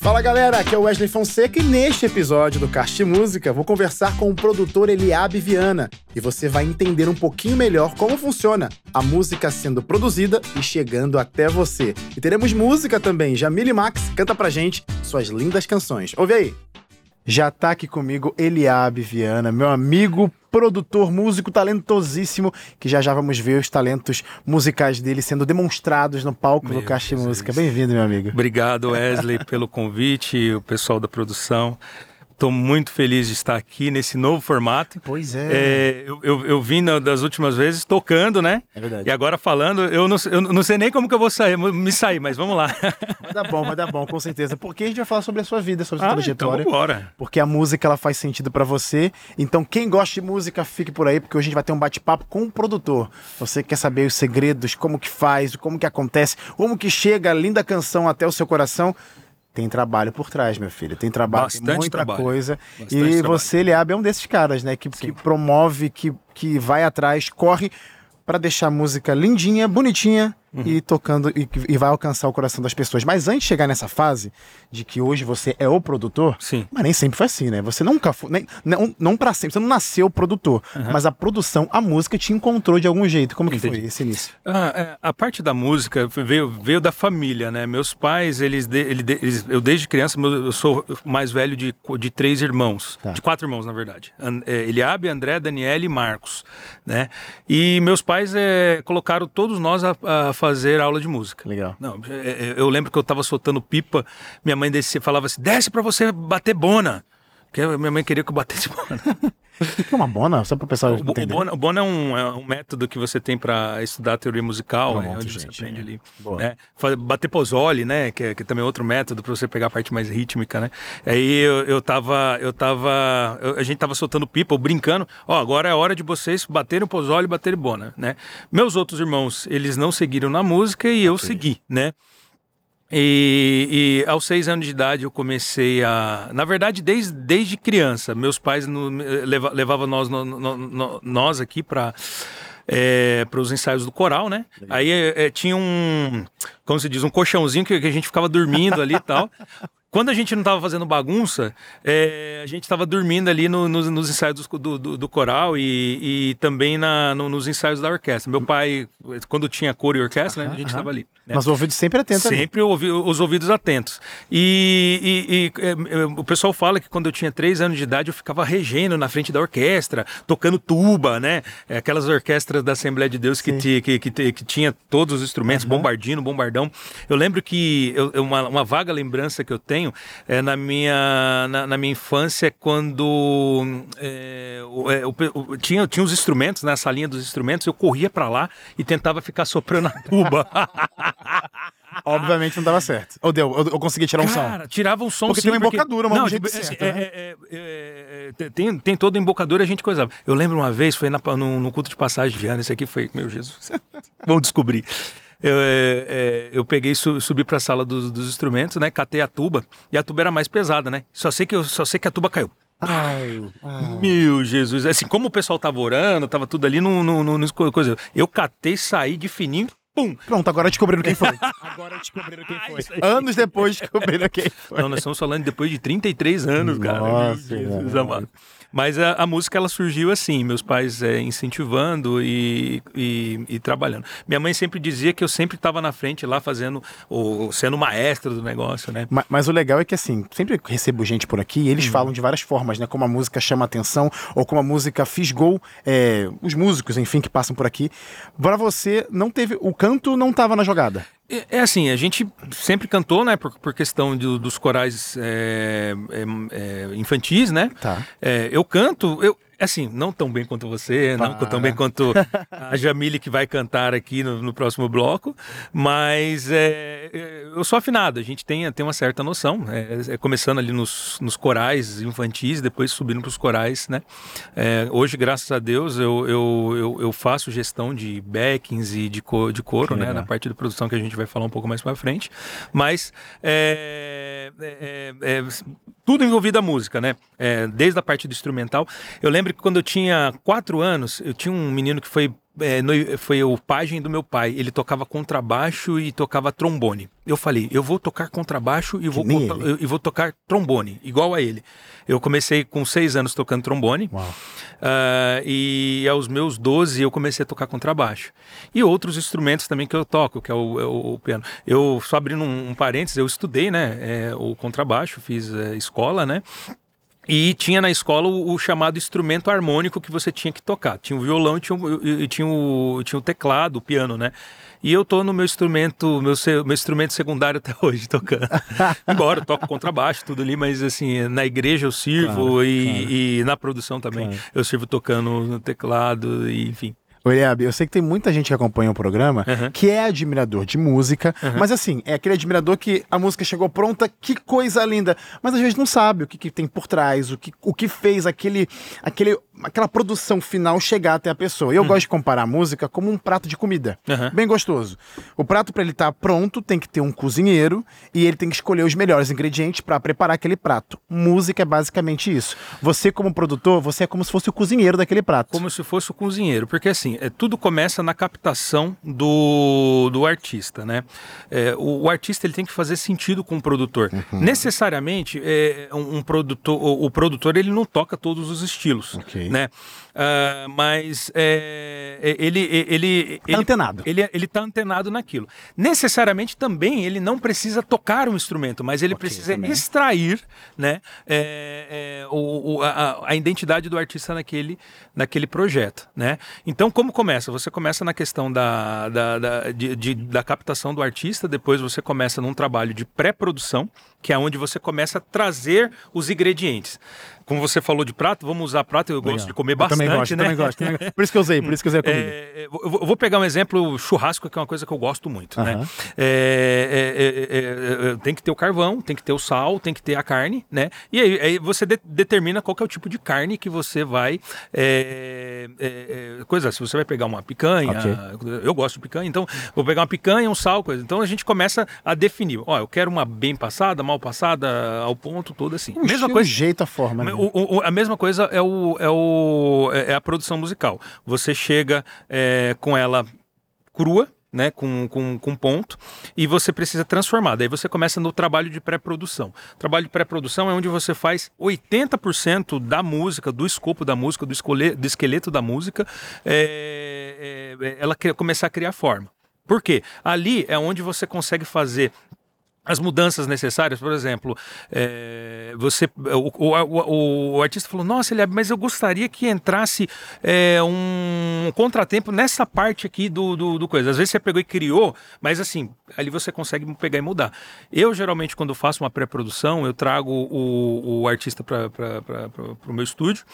Fala galera, aqui é o Wesley Fonseca e neste episódio do Cast Música vou conversar com o produtor Eliabe Viana e você vai entender um pouquinho melhor como funciona a música sendo produzida e chegando até você. E teremos música também, Jamile Max canta pra gente suas lindas canções. Ouve aí! Já tá aqui comigo Eliabe Viana, meu amigo, produtor, músico talentosíssimo, que já já vamos ver os talentos musicais dele sendo demonstrados no palco meu do Caixa Música. Bem-vindo, meu amigo. Obrigado, Wesley, pelo convite, o pessoal da produção. Estou muito feliz de estar aqui nesse novo formato. Pois é. é eu, eu, eu, vim na, das últimas vezes tocando, né? É verdade. E agora falando, eu não, eu não sei nem como que eu vou sair, me sair, mas vamos lá. Vai dar bom, vai dar bom, com certeza. Porque a gente vai falar sobre a sua vida, sobre a sua ah, trajetória. Então bora. Porque a música ela faz sentido para você. Então quem gosta de música, fique por aí, porque hoje a gente vai ter um bate-papo com o produtor. Você quer saber os segredos, como que faz, como que acontece, como que chega a linda canção até o seu coração tem trabalho por trás, meu filho. Tem trabalho, Bastante tem muita trabalho. coisa. Bastante e trabalho. você, Eliabe, é um desses caras, né? Que, que promove, que, que vai atrás, corre para deixar a música lindinha, bonitinha uhum. e tocando e, e, vai alcançar o coração das pessoas. Mas antes de chegar nessa fase de que hoje você é o produtor, Sim. mas nem sempre foi assim, né? Você nunca foi, nem, não, não para sempre, você não nasceu produtor, uhum. mas a produção, a música te encontrou de algum jeito. Como Entendi. que foi esse início? Ah, é, a parte da música veio, veio da família, né? Meus pais, eles, eles eu desde criança, eu sou mais velho de, de três irmãos, tá. de quatro irmãos, na verdade. É, Eliabe, André, Daniela e Marcos, né? E meus pais é, colocaram todos nós a, a fazer aula de música. Legal. Não, é, é, eu lembro que eu estava soltando pipa, minha mãe descia, falava assim: desce para você bater bona. Porque minha mãe queria que eu batesse bona. O que é uma bona? Só para o pessoal entender. O bona, o bona é, um, é, um, método que você tem para estudar teoria musical, Pronto, é onde gente, você aprende ali. Né? Bater pozole, né? Que, é, que também é outro método para você pegar a parte mais rítmica, né? Aí eu, eu tava, eu tava, eu, a gente tava soltando pipa, brincando. Ó, agora é hora de vocês baterem o pozole e baterem bona, né? Meus outros irmãos, eles não seguiram na música e eu segui, né? E, e, aos seis anos de idade eu comecei a. Na verdade, desde, desde criança, meus pais no, leva, levavam nós, no, no, nós aqui para é, para os ensaios do coral, né? Aí é, é, tinha um, como se diz, um colchãozinho que, que a gente ficava dormindo ali e tal. Quando a gente não estava fazendo bagunça, é, a gente estava dormindo ali no, no, nos ensaios do, do, do coral e, e também na, no, nos ensaios da orquestra. Meu pai, quando tinha coro e orquestra, né, a gente estava ali. Né? Mas o ouvido sempre atento. Sempre ouvi, os ouvidos atentos. E, e, e é, é, o pessoal fala que quando eu tinha três anos de idade eu ficava regendo na frente da orquestra, tocando tuba, né? É, aquelas orquestras da Assembleia de Deus que, te, que, que, que, tinha todos os instrumentos, uhum. bombardino, bombardão. Eu lembro que eu, uma, uma vaga lembrança que eu tenho tenho é, na, minha, na, na, minha infância quando é, é, tinha, tinha os instrumentos, nessa né, linha dos instrumentos, eu corria para lá e tentava ficar soprando a tuba. Obviamente não dava certo. Ou deu, eu, eu consegui tirar um Cara, som. tirava um som Porque sim, tem uma embocadura, uma não, tipo, certo, é, né? é, é, é, tem, tem toda embocadura a gente coisava. Eu lembro uma vez, foi na, no, no culto de passagem de ano, esse aqui foi, meu Jesus, vamos descobrir eu, é, é, eu peguei su, subi para a sala dos, dos, instrumentos, né? Catei a tuba e a tuba era mais pesada, né? Só sei que eu só sei que a tuba caiu. Ai, ai. Meu Jesus, assim, como o pessoal tava orando, tava tudo ali no, no, no, no coisa. Eu catei, saí de fininho, pum. Pronto, agora descobriram quem foi. agora descobriram quem foi. Anos depois descobriram quem foi. Não, nós estamos falando depois de 33 anos, Nossa, cara. Nossa, Jesus amado. Mas a, a, música ela surgiu assim, meus pais é, incentivando e, e, e, trabalhando. Minha mãe sempre dizia que eu sempre estava na frente lá fazendo, ou sendo maestro do negócio, né? Mas, mas, o legal é que assim, sempre recebo gente por aqui e eles uhum. falam de várias formas, né? Como a música chama atenção ou como a música fisgou é, os músicos, enfim, que passam por aqui. Para você, não teve. O canto não estava na jogada. É, é assim, a gente sempre cantou, né, por, por questão de, dos corais é, é, é infantis, né? Tá. É, eu canto, eu, Assim, não tão bem quanto você, Para. não tão bem quanto a Jamile que vai cantar aqui no, no próximo bloco, mas é, é, eu sou afinado, a gente tem, tem uma certa noção, é, é começando ali nos, nos corais infantis, depois subindo para os corais, né? É, hoje, graças a Deus, eu, eu, eu, eu, faço gestão de backings e de, co, de coro, né? Na parte de produção que a gente vai falar um pouco mais para frente, mas é, é, tudo envolvido a música, né? desde a parte do instrumental. Eu lembro que quando eu tinha quatro anos, eu tinha um menino que foi é, no, foi o pajem do meu pai. Ele tocava contrabaixo e tocava trombone. Eu falei, eu vou tocar contrabaixo e vou, eu, e vou tocar trombone, igual a ele. Eu comecei com seis anos tocando trombone. Uh, e aos meus 12 eu comecei a tocar contrabaixo. E outros instrumentos também que eu toco, que é o, é o piano. Eu, só abrindo um, um parênteses, eu estudei né, é, o contrabaixo, fiz é, escola, né? E tinha na escola o, o, chamado instrumento harmônico que você tinha que tocar. Tinha o violão e tinha o, e tinha o, tinha o teclado, o piano, né? E eu tô no meu instrumento, meu, meu instrumento secundário até hoje, tocando. Embora eu toco contrabaixo, tudo ali, mas assim, na igreja eu sirvo claro, e, claro. e, na produção também claro. eu sirvo tocando no teclado, e, enfim. Eliab, eu sei que tem muita gente que acompanha o programa uhum. que é admirador de música, uhum. mas assim, é aquele admirador que a música chegou pronta, que coisa linda, mas às vezes não sabe o que, que tem por trás, o que, o que fez aquele, aquele, aquela produção final chegar até a pessoa. Eu uhum. gosto de comparar a música como um prato de comida, bem gostoso. O prato, para ele estar tá pronto, tem que ter um cozinheiro e ele tem que escolher os melhores ingredientes para preparar aquele prato. Música é basicamente isso. Você, como produtor, você é como se fosse o cozinheiro daquele prato. Como se fosse o cozinheiro, porque assim, assim, é, tudo começa na captação do, do artista, né? É, o, o, artista ele tem que fazer sentido com o produtor. Uhum. Necessariamente, é, um, um, produtor, o, o, produtor ele não toca todos os estilos, okay. Né? Uh, mas é, é ele ele tá ele, antenado. Ele ele está antenado naquilo. Necessariamente também ele não precisa tocar um instrumento, mas ele okay, precisa também. extrair, né? É, é, o, o a, a, identidade do artista naquele naquele projeto, né? Então como começa? Você começa na questão da, da, da, de, de, da captação do artista, depois você começa num trabalho de pré-produção, que é onde você começa a trazer os ingredientes. Como você falou de prato, vamos usar prato, eu Legal. gosto de comer bastante, também gosto, né? Também gosto, também gosto. Por isso que eu usei, por isso que eu usei a comida. É, eu vou pegar um exemplo, churrasco, que é uma coisa que eu gosto muito, uh -huh. né? É, é, é, é, tem que ter o carvão, tem que ter o sal, tem que ter a carne, né? E aí, aí você de, determina qual é o tipo de carne que você vai... coisa, se você vai pegar uma picanha, okay. eu gosto de picanha, então vou pegar uma picanha, um sal, coisa. Então a gente começa a definir, ó, eu quero uma bem passada, mal passada, ao ponto, todo assim. O mesma coisa, jeito, a forma. Né? O, o, a mesma coisa é, o, é, o, é, é a produção musical. Você chega é, com ela crua, né, com, com, com ponto, e você precisa transformar. Daí você começa no trabalho de pré-produção. Trabalho de pré-produção é onde você faz 80% da música, do escopo da música, do, escolhe, do esqueleto da música, é, é, ela começar a criar forma. Por quê? Ali é onde você consegue fazer as mudanças necessárias, por exemplo, é, você, o, o, o, artista falou, nossa, ele, mas eu gostaria que entrasse é, um contratempo nessa parte aqui do, do, do, coisa. Às vezes você pegou e criou, mas assim, ali você consegue pegar e mudar. Eu, geralmente, quando faço uma pré-produção, eu trago o, o artista para o meu estúdio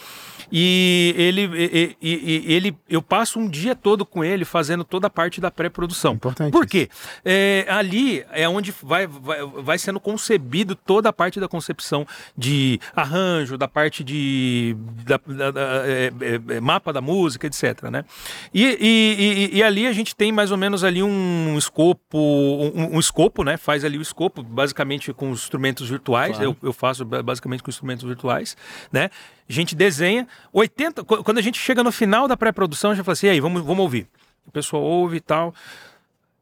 e ele, e, e, ele, eu passo um dia todo com ele fazendo toda a parte da pré-produção. Por quê? É, ali é onde vai vai, vai sendo concebido toda a parte da concepção de arranjo, da parte de da, da, da, é, é, é, mapa da música, etc. Né? E, e, e, e, ali a gente tem mais ou menos ali um escopo, um, um, escopo, né? Faz ali o escopo, basicamente com os instrumentos virtuais. Claro. Eu, eu faço basicamente com instrumentos virtuais, né? A gente desenha. 80, quando a gente chega no final da pré-produção, a gente fala assim, e aí, vamos, vamos ouvir. O pessoal ouve e tal.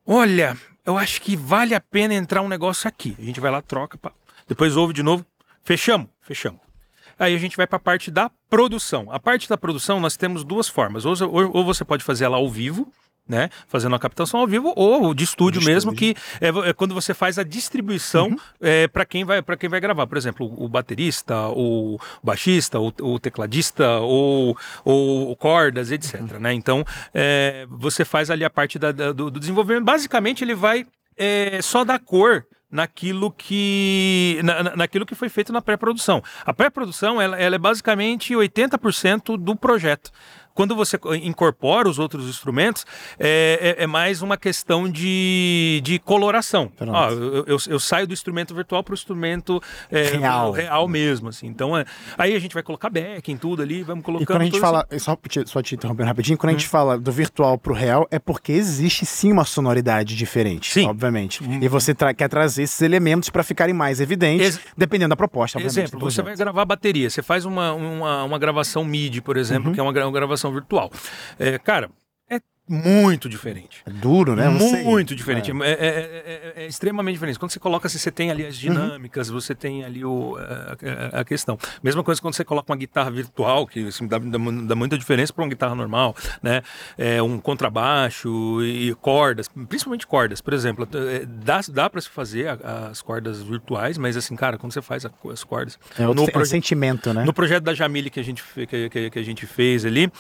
Olha, eu acho que vale a pena entrar um negócio aqui. A gente vai lá, troca, pá. depois ouve de novo, fechamos, fechamos. Aí a gente vai para a parte da produção. A parte da produção nós temos duas formas. Ou, ou, ou você pode fazer ela ao vivo, né? Fazendo uma captação ao vivo ou de estúdio de mesmo, estúdio. que é, é, quando você faz a distribuição uhum. é, para quem vai para quem vai gravar. Por exemplo, o, baterista, o baixista, o, o tecladista, ou, ou cordas, etc. Uhum. Né? Então é, você faz ali a parte da, da, do, do, desenvolvimento. Basicamente, ele vai é, só dar cor naquilo que na, naquilo que foi feito na pré-produção. A pré-produção ela, ela é basicamente 80% do projeto. Quando você incorpora os outros instrumentos, é, é, é mais uma questão de, de coloração. Ah, eu, eu, eu, saio do instrumento virtual para o instrumento é, real. real mesmo. Assim. Então, é, aí a gente vai colocar backing, tudo ali, vamos colocando. E quando a gente fala, assim. só, só te interrompendo rapidinho, quando hum. a gente hum. fala do virtual para o real, é porque existe sim uma sonoridade diferente, sim. obviamente. Hum. E você tra quer trazer esses elementos para ficarem mais evidentes, Ex dependendo da proposta. Exemplo, você vai gravar bateria, você faz uma, uma, uma gravação MIDI, por exemplo, uhum. que é uma, uma virtual. É, cara, muito diferente. É duro, né? Muito diferente. É. É, é. É, é. extremamente diferente. Quando você coloca, assim, você tem ali as dinâmicas, uhum. você tem ali o, a, a, questão. Mesma coisa quando você coloca uma guitarra virtual, que assim, dá, dá, dá, muita diferença para uma guitarra normal, né? É, um contrabaixo e cordas, principalmente cordas, por exemplo. Dá, dá para se fazer as cordas virtuais, mas assim, cara, quando você faz as cordas. É outro no sentimento, né? No projeto da Jamile que a gente, que, que, que a gente fez ali,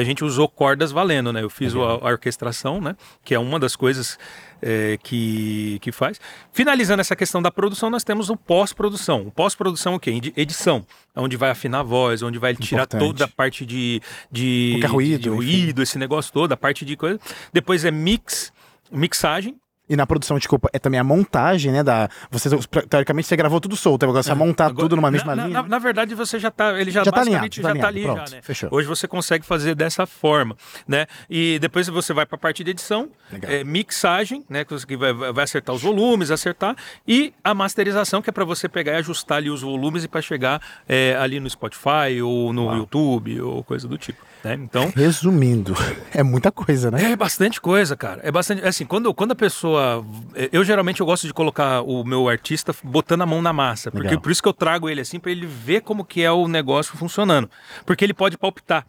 a gente usou cordas valendo, né? Eu fiz o a, orquestração, né? Que é uma das coisas é, que, que faz. Finalizando essa questão da produção, nós temos o pós-produção. O pós-produção é o quê? Edição, onde vai afinar a voz, onde vai tirar Importante. toda a parte de, de, ruído, de ruído esse negócio todo, a parte de coisa. Depois é mix, mixagem, e na produção, desculpa, é também a montagem, né? Da, você, teoricamente, você gravou tudo solto, agora você é. montar agora, tudo numa mesma na, linha. Na, na, verdade, você já tá. Ele já, já tá alinhado, já tá, tá ali, Pronto, já, né? Fechou. Hoje você consegue fazer dessa forma, né? E depois você vai para a parte de edição, é, mixagem, né? Que vai, vai acertar os volumes, acertar, e a masterização, que é para você pegar e ajustar ali os volumes e para chegar é, ali no Spotify ou no Uau. YouTube ou coisa do tipo. Né? Então, resumindo, é muita coisa, né? É bastante coisa, cara. É bastante. Assim, quando, quando a pessoa, eu geralmente eu gosto de colocar o meu artista botando a mão na massa, porque Legal. por isso que eu trago ele assim para ele ver como que é o negócio funcionando, porque ele pode palpitar.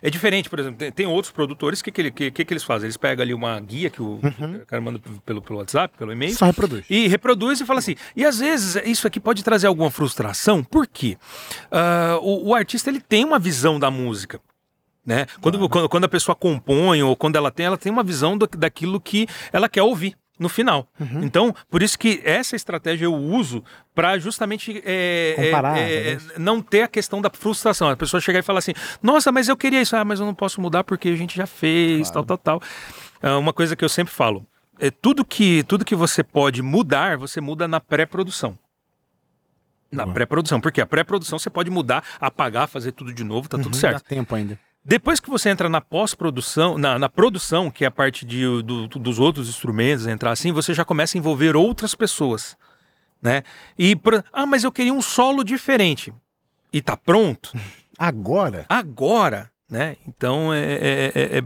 É diferente, por exemplo, tem, tem outros produtores, o que, que, ele, que, que, eles fazem? Eles pegam ali uma guia que o, uhum. o cara manda pelo, pelo WhatsApp, pelo e-mail. Só reproduz. E reproduz e fala assim. E às vezes isso aqui pode trazer alguma frustração, por quê? Uh, o, o artista ele tem uma visão da música. Né? Quando, quando, quando, a pessoa compõe ou quando ela tem, ela tem uma visão do, daquilo que ela quer ouvir no final. Uhum. Então, por isso que essa estratégia eu uso para justamente é, Comparar, é, é, não ter a questão da frustração. A pessoa chegar e falar assim: Nossa, mas eu queria isso, ah, mas eu não posso mudar porque a gente já fez, claro. tal, tal, tal. É uma coisa que eu sempre falo: é tudo que tudo que você pode mudar, você muda na pré-produção. Na pré-produção, porque a pré-produção você pode mudar, apagar, fazer tudo de novo, tá uhum, tudo certo. Dá tempo ainda. Depois que você entra na pós-produção, na, na, produção, que é a parte de, do, dos outros instrumentos, entrar assim, você já começa a envolver outras pessoas, né? E, ah, mas eu queria um solo diferente. E tá pronto? Agora? Agora. Né? Então é, é, é,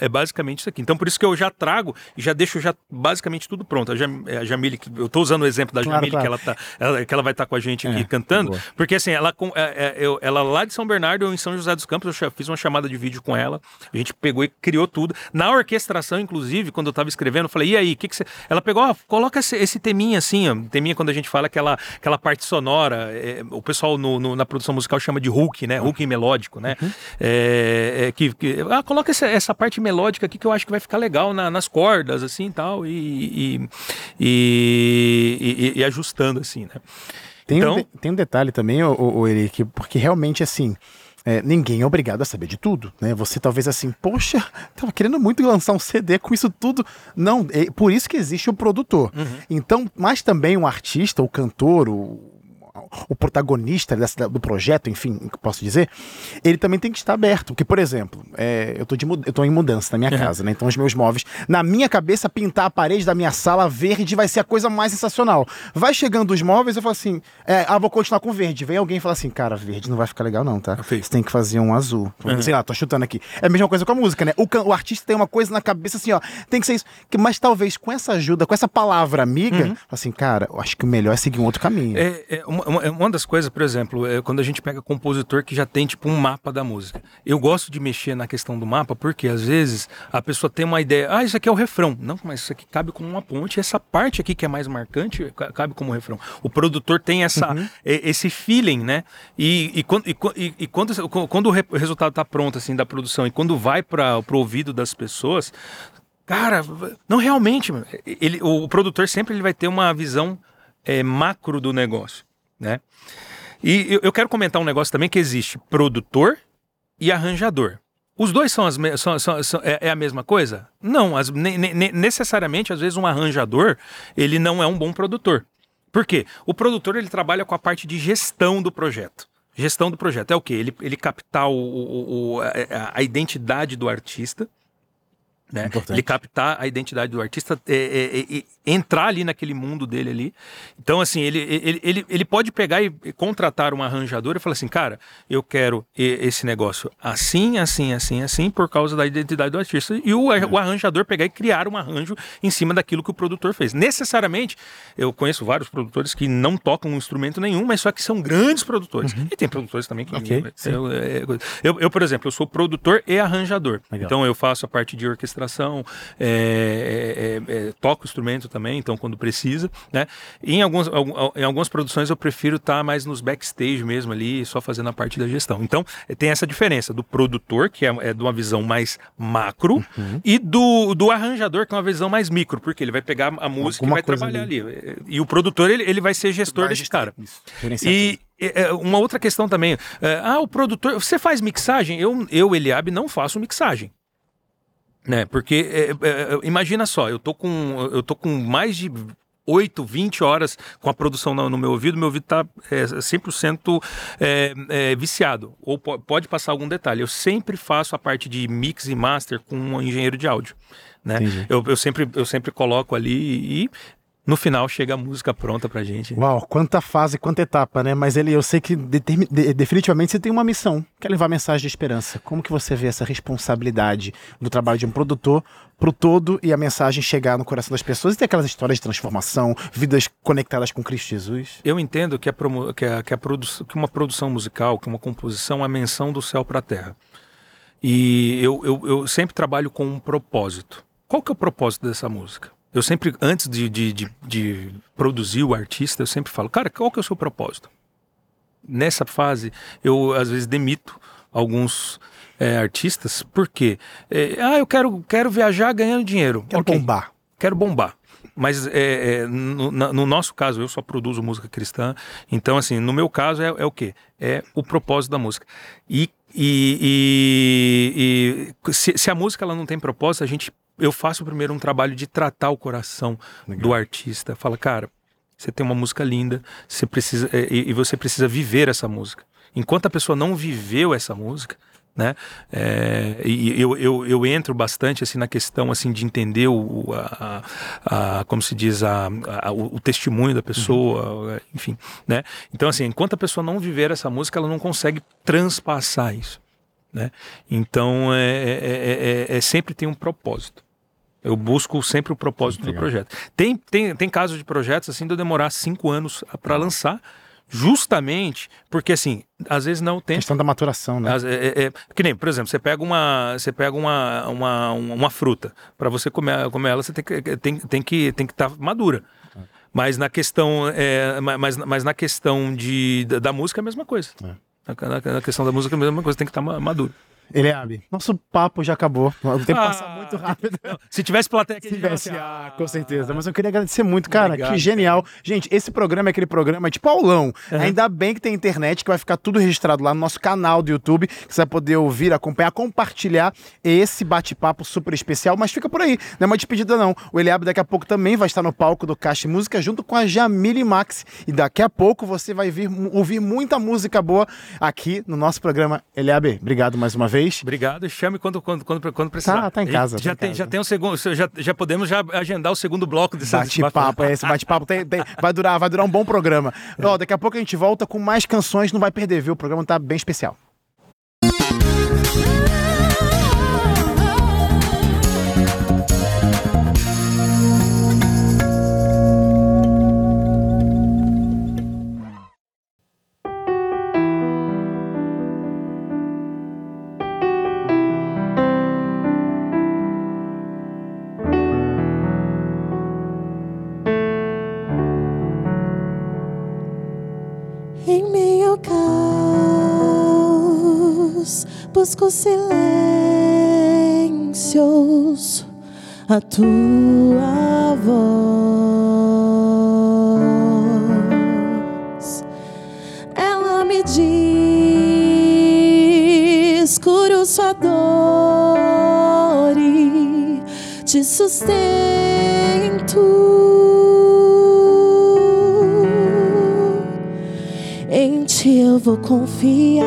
é, basicamente isso aqui. Então por isso que eu já trago e já deixo já basicamente tudo pronto. A, Jam, a Jamile, eu estou usando o exemplo da claro, Jamile, claro. que ela, tá, ela, que ela vai estar tá com a gente aqui cantando, boa. porque assim, ela, eu, ela lá de São Bernardo, eu em São José dos Campos, eu fiz uma chamada de vídeo com ela, a gente pegou e criou tudo. Na orquestração, inclusive, quando eu estava escrevendo, eu falei, e aí, o que, que você. Ela pegou, ó, coloca esse, esse, teminha assim, ó, teminha quando a gente fala aquela, aquela parte sonora, o pessoal no, no, na produção musical chama de hook, né? Hook melódico, né? Uhum. É, é, que, que ah, coloca essa, essa, parte melódica aqui que eu acho que vai ficar legal na, nas cordas, assim tal, e, e, e, e, ajustando, assim, né? Tem, então... um, tem um detalhe também, o, o, Eric, porque realmente, assim, é, ninguém é obrigado a saber de tudo, né? Você talvez assim, poxa, tava querendo muito lançar um CD com isso tudo. Não, é por isso que existe o produtor. Uhum. Então, mas também um artista, o cantor, o o protagonista dessa, do projeto, enfim, posso dizer, ele também tem que estar aberto. Porque, por exemplo, é, eu, tô em mudança na minha uhum. casa, né? Então os meus móveis, na minha cabeça, pintar a parede da minha sala verde vai ser a coisa mais sensacional. Vai chegando os móveis, eu falo assim, é, ah, vou continuar com verde. Vem alguém e fala assim, cara, verde não vai ficar legal não, tá? Você tem que fazer um azul. Uhum. Sei lá, tô chutando aqui. É a mesma coisa com a música, né? O, o artista tem uma coisa na cabeça assim, ó, tem que ser isso. Mas talvez com essa ajuda, com essa palavra amiga, uhum. assim, cara, eu acho que o melhor é seguir um outro caminho. É, é uma, uma, uma das coisas, por exemplo, é quando a gente pega compositor que já tem tipo um mapa da música. Eu gosto de mexer na questão do mapa porque às vezes a pessoa tem uma ideia, ah, isso aqui é o refrão. Não, mas isso aqui cabe como uma ponte, essa parte aqui que é mais marcante cabe como refrão. O produtor tem essa, uhum. esse feeling, né? E, e, quando, e, e quando, quando o resultado está pronto assim da produção e quando vai para o ouvido das pessoas, cara, não realmente, ele, o produtor sempre ele vai ter uma visão é, macro do negócio né? E eu, quero comentar um negócio também que existe produtor e arranjador. Os dois são, as, são, são, são é, é, a mesma coisa? Não, as, ne, ne, necessariamente, às vezes, um arranjador ele não é um bom produtor. Por quê? O produtor ele trabalha com a parte de gestão do projeto. Gestão do projeto é o quê? Ele, ele captar o, o, o a, a identidade do artista, Né? Ele captar a identidade do artista, é, é, é, entrar ali naquele mundo dele ali. Então, assim, ele, ele, ele, ele pode pegar e contratar um arranjador e falar assim, cara, eu quero esse negócio assim, assim, assim, assim, por causa da identidade do artista. E o, o arranjador pegar e criar um arranjo em cima daquilo que o produtor fez. Necessariamente, eu conheço vários produtores que não tocam um instrumento nenhum, mas só que são grandes produtores. Uhum. E tem produtores também que... Okay, eu, eu, eu, eu, por exemplo, eu sou produtor e arranjador. Legal. Então, eu faço a parte de orquestração orquestração, é, é, é, toco instrumento também, então quando precisa, né? E em, alguns, em algumas produções eu prefiro estar tá mais nos backstage mesmo ali, só fazendo a parte da gestão. Então tem essa diferença do produtor, que é, é de uma visão mais macro, uhum. e do, do arranjador, que é uma visão mais micro, porque ele vai pegar a música Alguma e vai trabalhar ali. ali. E o produtor, ele, ele vai ser gestor vai desse cara. Isso. E, uma outra questão também. ah, o produtor. Você faz mixagem? Eu, eu Eliabe, não faço mixagem. Né? Porque é, é, é, imagina só, eu tô com eu tô com mais de 8, 20 horas com a produção no, no meu ouvido, meu ouvido está é, 100% é, é, viciado. Ou pode passar algum detalhe. Eu sempre faço a parte de mix e master com um engenheiro de áudio. Né? Eu, eu, sempre, eu sempre coloco ali e no final chega a música pronta pra gente. Uau, quanta fase, quanta etapa, né? Mas ele, eu sei que de, definitivamente você tem uma missão, que é levar mensagem de esperança. Como que você vê essa responsabilidade do trabalho de um produtor pro todo e a mensagem chegar no coração das pessoas e ter aquelas histórias de transformação, vidas conectadas com Cristo Jesus? Eu entendo que, a, que, a, que, a produ que uma produção musical, que uma composição é a menção do céu para a terra. E eu, eu, eu sempre trabalho com um propósito. Qual que é o propósito dessa música? Eu sempre, antes de, de, de, de, produzir o artista, eu sempre falo, cara, qual que é o seu propósito? Nessa fase, eu às vezes demito alguns é, artistas, porque é, ah, eu quero, quero viajar ganhando dinheiro. Quero okay. bombar. Quero bombar. Mas é, é no, no, nosso caso, eu só produzo música cristã. Então, assim, no meu caso é, é o quê? É o propósito da música. E, e, e, e se, se, a música ela não tem propósito, a gente eu faço primeiro um trabalho de tratar o coração Legal. do artista. Fala, cara, você tem uma música linda, você precisa é, e, e, você precisa viver essa música. Enquanto a pessoa não viveu essa música, né? É, e eu, eu, eu entro bastante assim na questão assim de entender o, a, a, a como se diz a, a, o testemunho da pessoa, uhum. enfim, né? Então assim, enquanto a pessoa não viver essa música, ela não consegue transpassar isso, né? Então é, é, é, é sempre tem um propósito. Eu busco sempre o propósito Legal. do projeto. Tem, tem, tem casos de projetos assim de eu demorar cinco anos para lançar, justamente porque assim, às vezes não tem. Questão da maturação, né? é, é, é, que nem, por exemplo, você pega uma, você pega uma, uma, uma fruta para você comer, comer ela, você tem que tem, tem que tem que estar tá madura. Mas na questão, é, mas, mas na questão de, da, da música é a mesma coisa. É. Na, na, na, questão da música é a mesma coisa, tem que estar tá maduro. Eliabe, nosso papo já acabou. O tempo ah, passa muito rápido. Se tivesse plateia aqui, Se tivesse, ah, com certeza. Mas eu queria agradecer muito, cara. Obrigado, que genial. Cara. Gente, esse programa é aquele programa tipo aulão. Uhum. Ainda bem que tem internet, que vai ficar tudo registrado lá no nosso canal do YouTube. Que você vai poder ouvir, acompanhar, compartilhar esse bate-papo super especial. Mas fica por aí, não é uma despedida, não. O Eliabe daqui a pouco também vai estar no palco do Caixa Música junto com a Jamile Max. E daqui a pouco você vai vir, ouvir muita música boa aqui no nosso programa. Eliabe, obrigado mais uma vez Obrigado. Chame quando, quando, quando, quando precisar. Tá, tá em casa. Já, tá tem, casa. já tem um segundo. Já, já podemos já agendar o segundo bloco desse bate-papo. É, esse bate-papo tem, tem, vai, durar, vai durar um bom programa. É. Ó, daqui a pouco a gente volta com mais canções. Não vai perder, viu? O programa tá bem especial. A tua voz. Ela me diz, cura sua dor e te sustento. Em ti eu vou confiar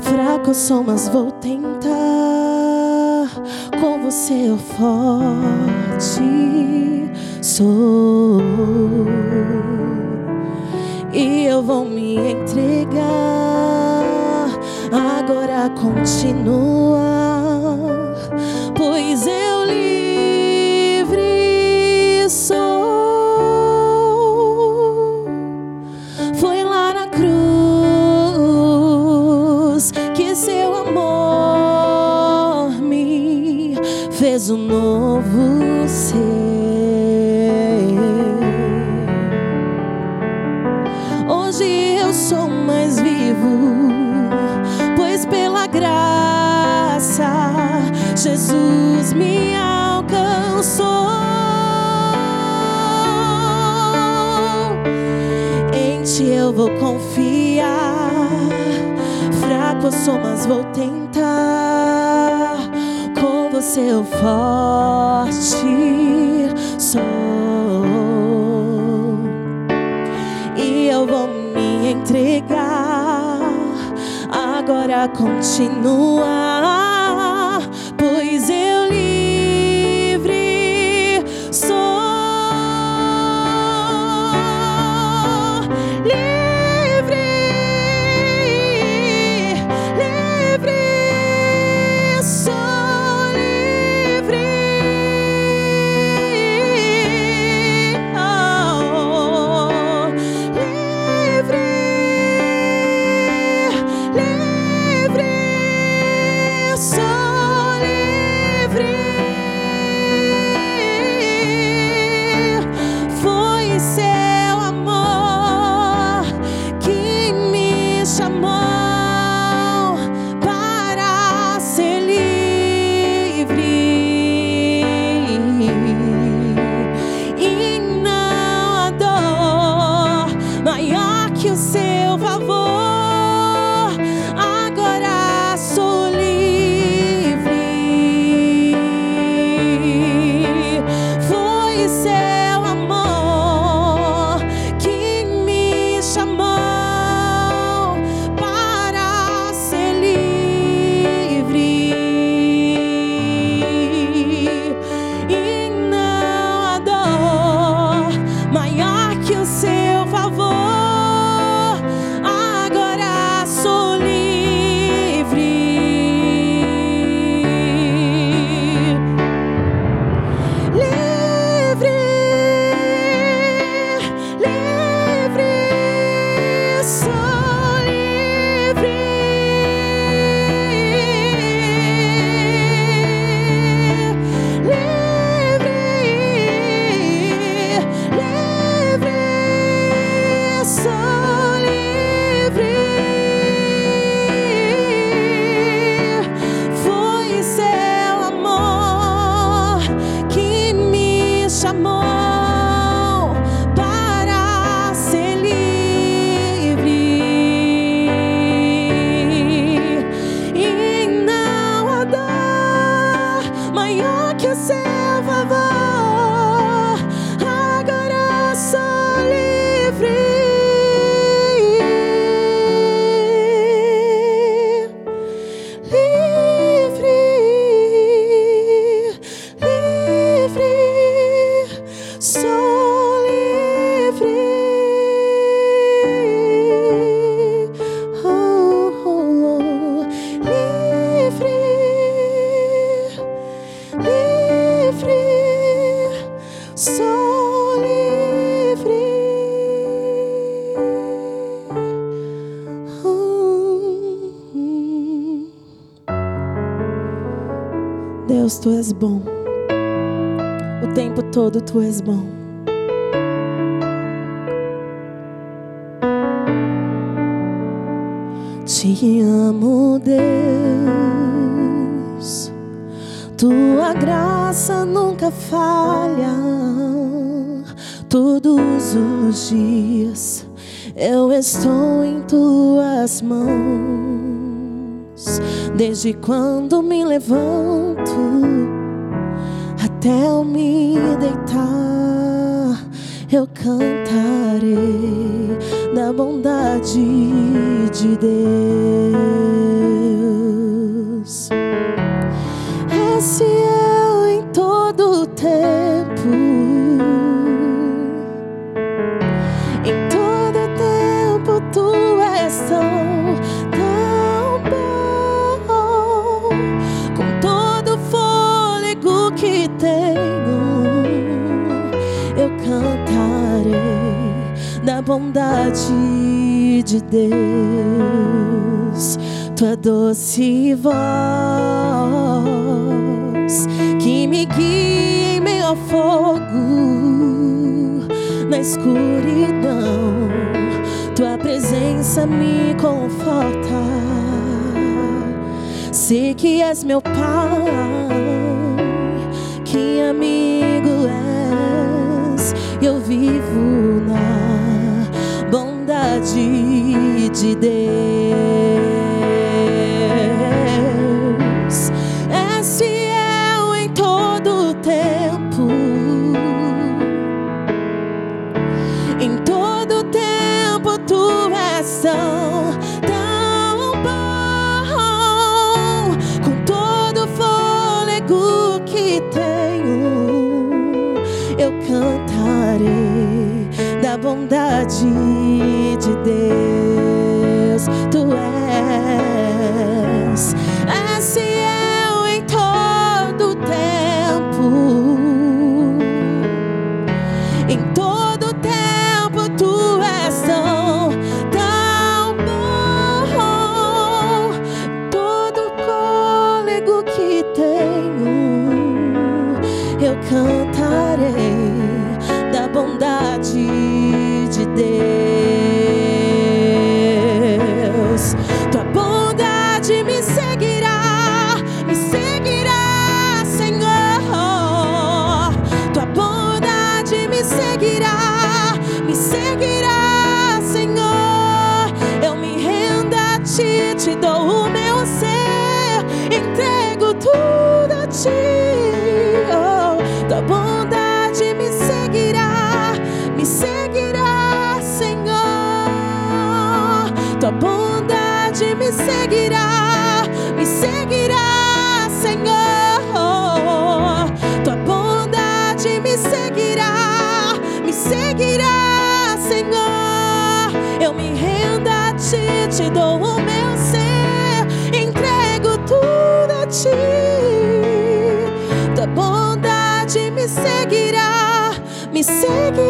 fraco sou, mas vou seu forte sou. E eu vou me entregar. Agora continua continúa. Tu és bom. O tempo todo tu és bom. Te amo, Deus. Tua graça nunca falha. Todos os dias eu estou em tuas mãos. Desde quando me levanto até eu me deitar, eu cantarei da bondade de Deus. bondade de Deus, tua doce voz que me guia em meio ao fogo, na escuridão, tua presença me conforta. Sei que és meu pai, que amigo és, eu vivo na vontade de Deus. É fiel em todo tempo, em todo tempo tu és são. Tão bom, com todo fôlego que tenho, eu cantarei da bondade de Deus. second.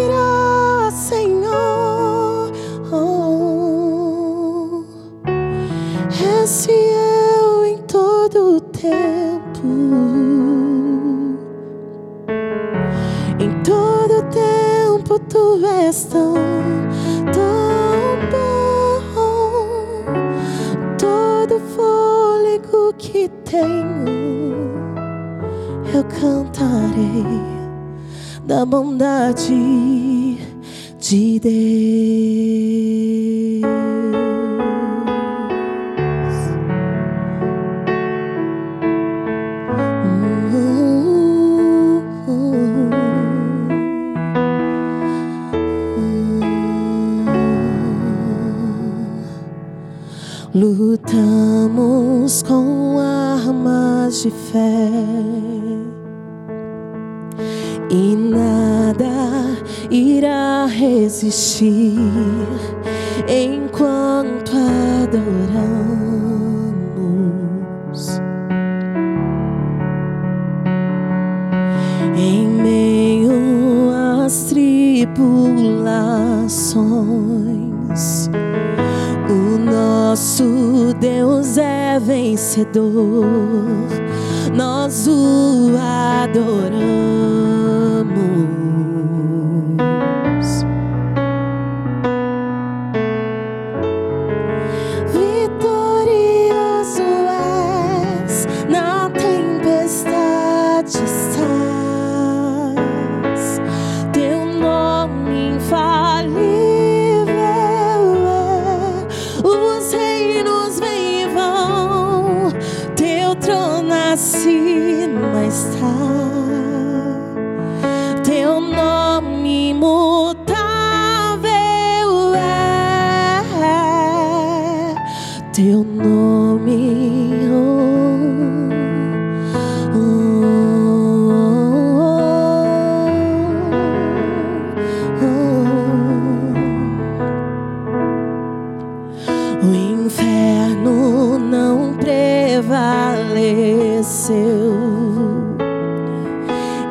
vencedor, nós o adoramos. inferno não prevaleceu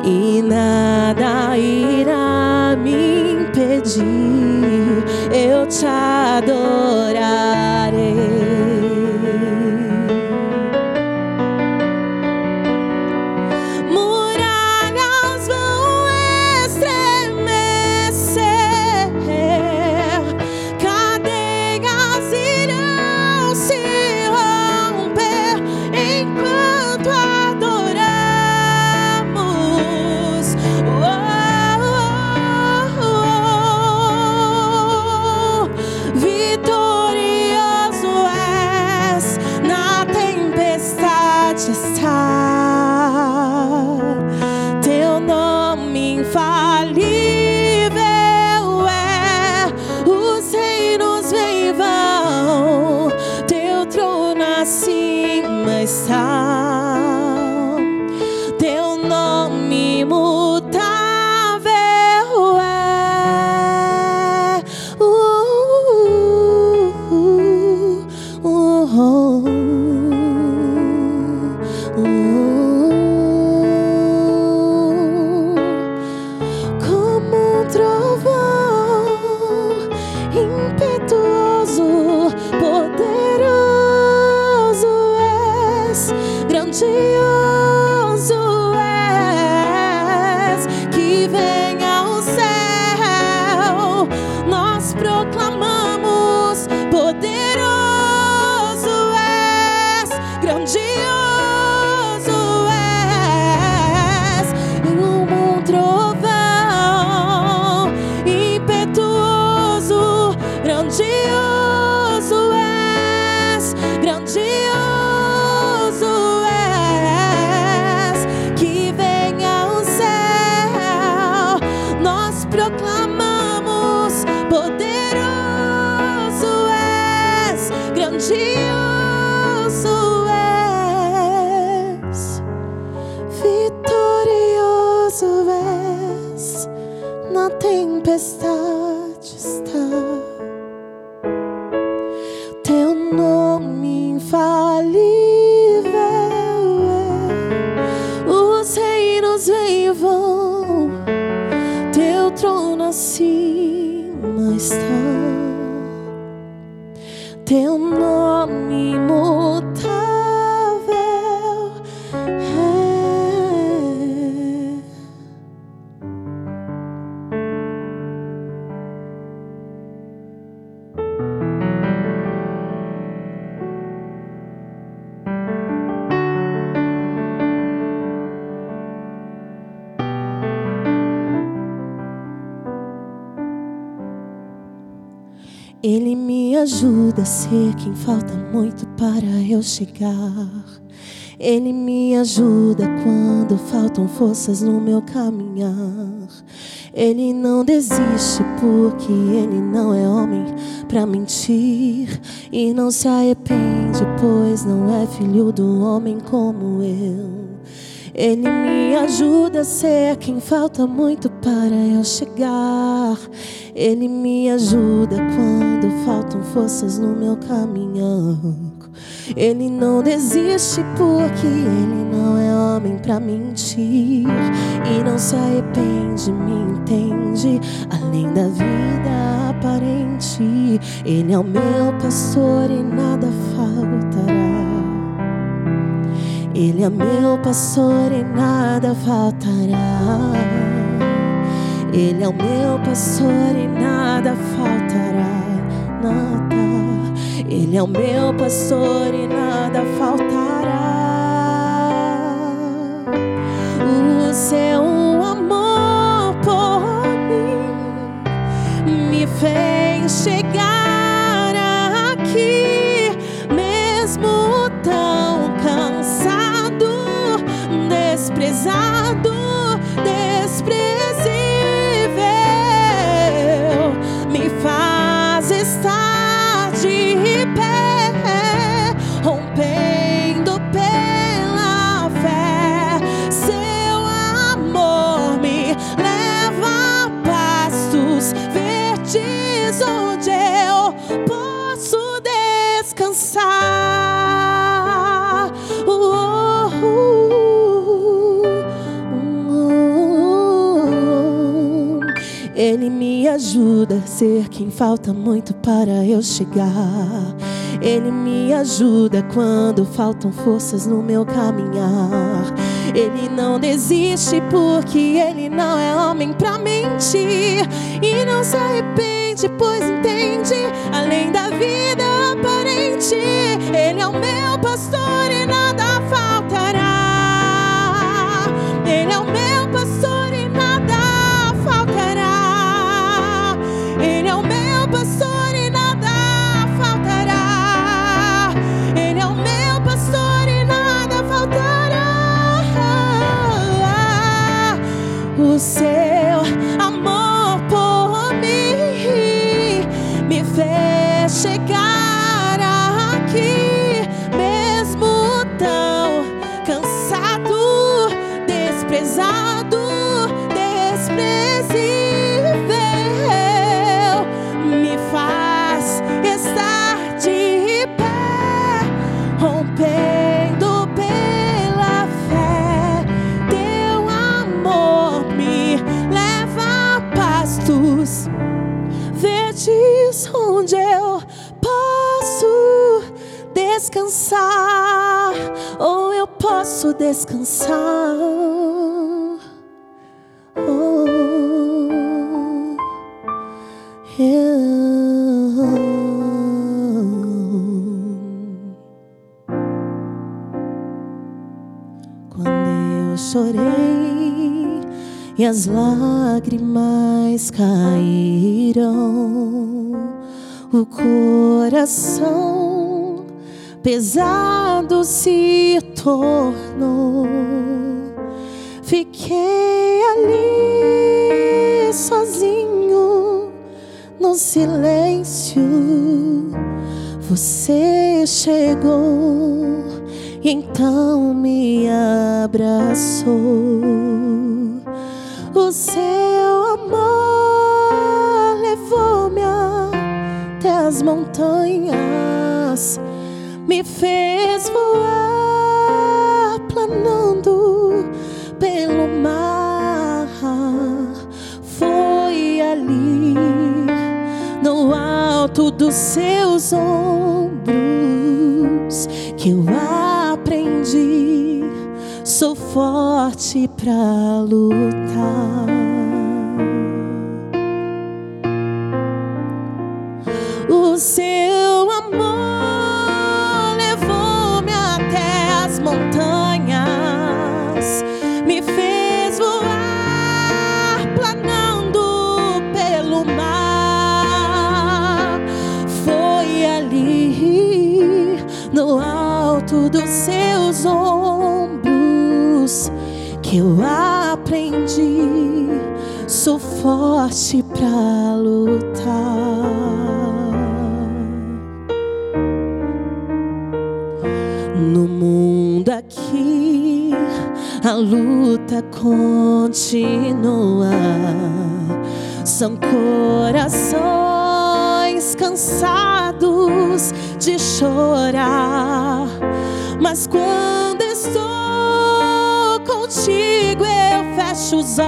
e nada irá me impedir. Eu te adoro. Acima está. Ser quem falta muito para eu chegar. Ele me ajuda quando faltam forças no meu caminhar. Ele não desiste porque ele não é homem para mentir e não se arrepende, pois não é filho do homem como eu. Ele me ajuda a ser quem falta muito para eu chegar. Ele me ajuda quando forças no meu caminhar. Ele não desiste porque ele não é homem pra mentir e não se arrepende, me entende. Além da vida aparente, ele é o meu pastor e nada faltará. Ele é meu pastor e nada faltará. Ele é o meu pastor e nada faltará. Nada. Ele é o meu pastor e nada faltará. O seu amor por mim me fez chegar descansar. Uh, uh, uh. Ele me ajuda a ser quem falta muito para eu chegar. Ele me ajuda quando faltam forças no meu caminhar. Ele não desiste porque ele não é homem pra mentir. E não se arrepende, pois entende aparente. Descansar. Oh, eu. Quando eu chorei e as lágrimas caíram, o coração pesado se tornou. Fiquei ali sozinho no silêncio. Você chegou e então me abraçou. O seu amor levou-me até as montanhas, me fez voar planando pelo mar. Foi ali no alto dos seus ombros que eu aprendi. Sou forte pra lutar. O seu forte pra lutar. No mundo aqui, a luta continua. São corações cansados de chorar. Mas quando estou contigo, eu fecho os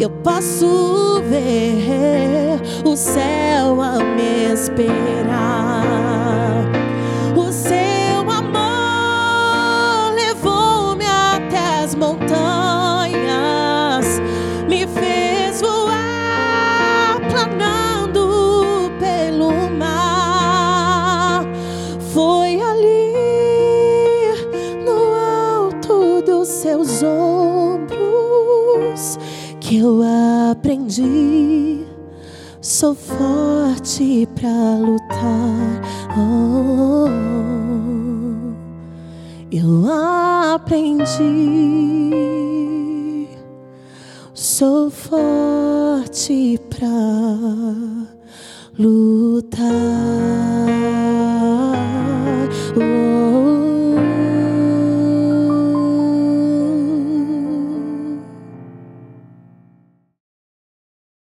Eu posso ver o céu a me esperar. Sou forte pra lutar. Oh, eu aprendi. Sou forte pra lutar.